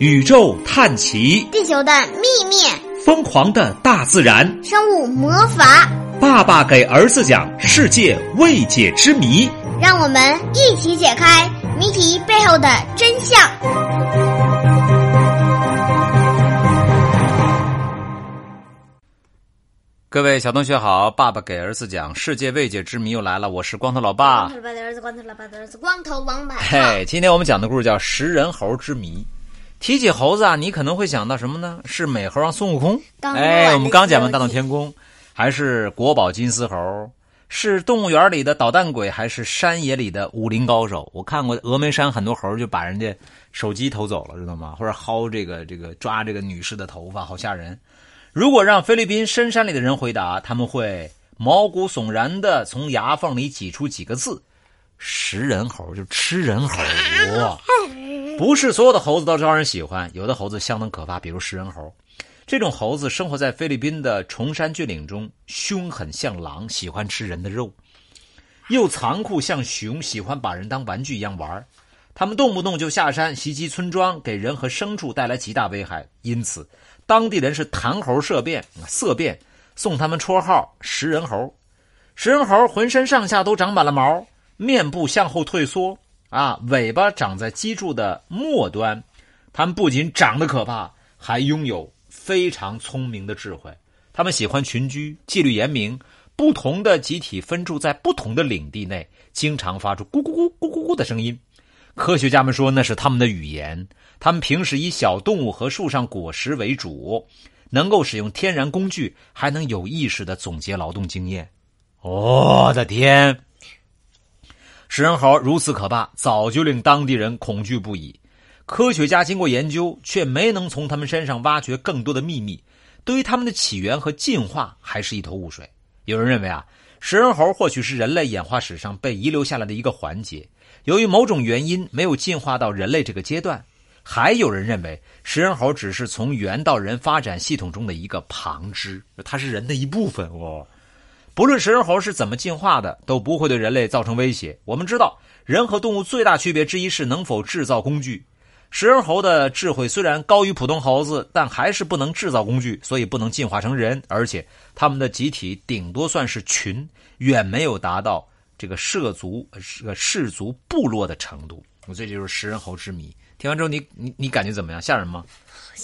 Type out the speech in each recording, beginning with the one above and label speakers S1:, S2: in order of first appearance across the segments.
S1: 宇宙探奇，
S2: 地球的秘密，
S1: 疯狂的大自然，
S2: 生物魔法。
S1: 爸爸给儿子讲世界未解之谜，
S2: 让我们一起解开谜题背后的真相。
S3: 各位小同学好，爸爸给儿子讲世界未解之谜又来了，我是光头老爸
S2: 光头。老爸的儿子，光头老爸的儿子，光头王八
S3: 嘿，今天我们讲的故事叫食人猴之谜。提起猴子啊，你可能会想到什么呢？是美猴王孙悟空？
S2: 刚
S3: 哎，我们刚讲完大闹天宫，还是国宝金丝猴？是动物园里的捣蛋鬼，还是山野里的武林高手？我看过峨眉山很多猴就把人家手机偷走了，知道吗？或者薅这个这个抓这个女士的头发，好吓人。如果让菲律宾深山里的人回答，他们会毛骨悚然的从牙缝里挤出几个字：“食人猴，就吃人猴。”哇不是所有的猴子都招人喜欢，有的猴子相当可怕，比如食人猴。这种猴子生活在菲律宾的崇山峻岭中，凶狠像狼，喜欢吃人的肉；又残酷像熊，喜欢把人当玩具一样玩。他们动不动就下山袭击村庄，给人和牲畜带来极大危害。因此，当地人是谈猴色变，色变，送他们绰号“食人猴”。食人猴浑身上下都长满了毛，面部向后退缩，啊，尾巴长在脊柱的末端。它们不仅长得可怕，还拥有非常聪明的智慧。它们喜欢群居，纪律严明，不同的集体分住在不同的领地内，经常发出咕咕咕咕咕咕的声音。科学家们说那是他们的语言。他们平时以小动物和树上果实为主，能够使用天然工具，还能有意识的总结劳动经验。我的天！食人猴如此可怕，早就令当地人恐惧不已。科学家经过研究，却没能从他们身上挖掘更多的秘密。对于他们的起源和进化，还是一头雾水。有人认为啊，食人猴或许是人类演化史上被遗留下来的一个环节，由于某种原因没有进化到人类这个阶段。还有人认为，食人猴只是从猿到人发展系统中的一个旁支，它是人的一部分哦。不论食人猴是怎么进化的，都不会对人类造成威胁。我们知道，人和动物最大区别之一是能否制造工具。食人猴的智慧虽然高于普通猴子，但还是不能制造工具，所以不能进化成人。而且，他们的集体顶多算是群，远没有达到这个涉族、呃氏族部落的程度。这就是食人猴之谜。听完之后你，你你感觉怎么样？吓人吗？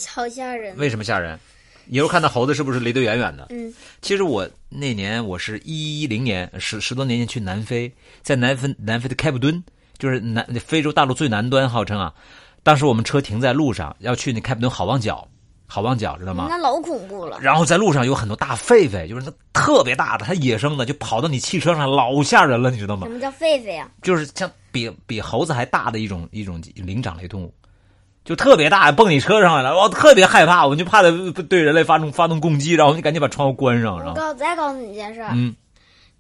S2: 好吓人。
S3: 为什么吓人？你又看到猴子是不是离得远远的？
S2: 嗯，
S3: 其实我那年我是一零年十十多年前去南非，在南非南非的开普敦，就是南非洲大陆最南端，号称啊。当时我们车停在路上，要去那开普敦好望角，好望角知道吗？
S2: 那老恐怖了。
S3: 然后在路上有很多大狒狒，就是那特别大的，它野生的，就跑到你汽车上，老吓人了，你知道吗
S2: 什？么叫狒狒啊？
S3: 就是像比比猴子还大的一种一种灵长类动物，就特别大，蹦你车上来了，我特别害怕，我就怕它对人类发动发动攻击，然后你赶紧把窗户关上，然后
S2: 我告再告诉你一件事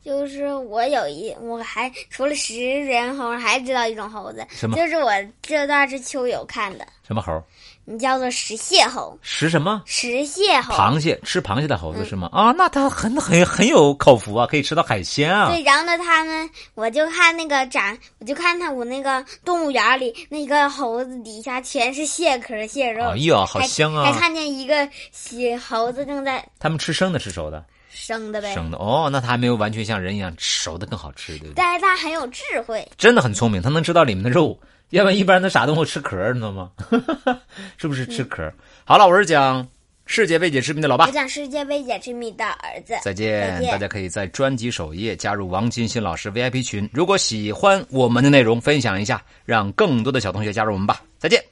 S2: 就是我有一我还除了食人猴，还知道一种猴子，
S3: 什么
S2: 就是我这段是秋友看的，
S3: 什么猴？
S2: 你叫做食蟹猴。
S3: 食什么？
S2: 食蟹猴。
S3: 螃蟹，吃螃蟹的猴子是吗？啊，那它很很很有口福啊，可以吃到海鲜啊。
S2: 对，然后呢，他们，我就看那个展，我就看他我那个动物园里那个猴子底下全是蟹壳、蟹肉，
S3: 哎呀，好香啊！
S2: 还看见一个蟹猴子正在
S3: 他们吃生的，吃熟的？
S2: 生的呗，
S3: 生的哦，那它还没有完全像人一样熟的更好吃，对不对？
S2: 但是它很有智慧。
S3: 真的很聪明，它能知道里面的肉，要不然一般的傻动物吃壳儿，你知道吗？是不是吃壳儿？好了，我是讲世界未解之谜的老爸
S2: 我，讲世界未解之谜的儿子，
S3: 再见！
S2: 再见
S3: 大家可以在专辑首页加入王金鑫老师 VIP 群，如果喜欢我们的内容，分享一下，让更多的小同学加入我们吧。再见。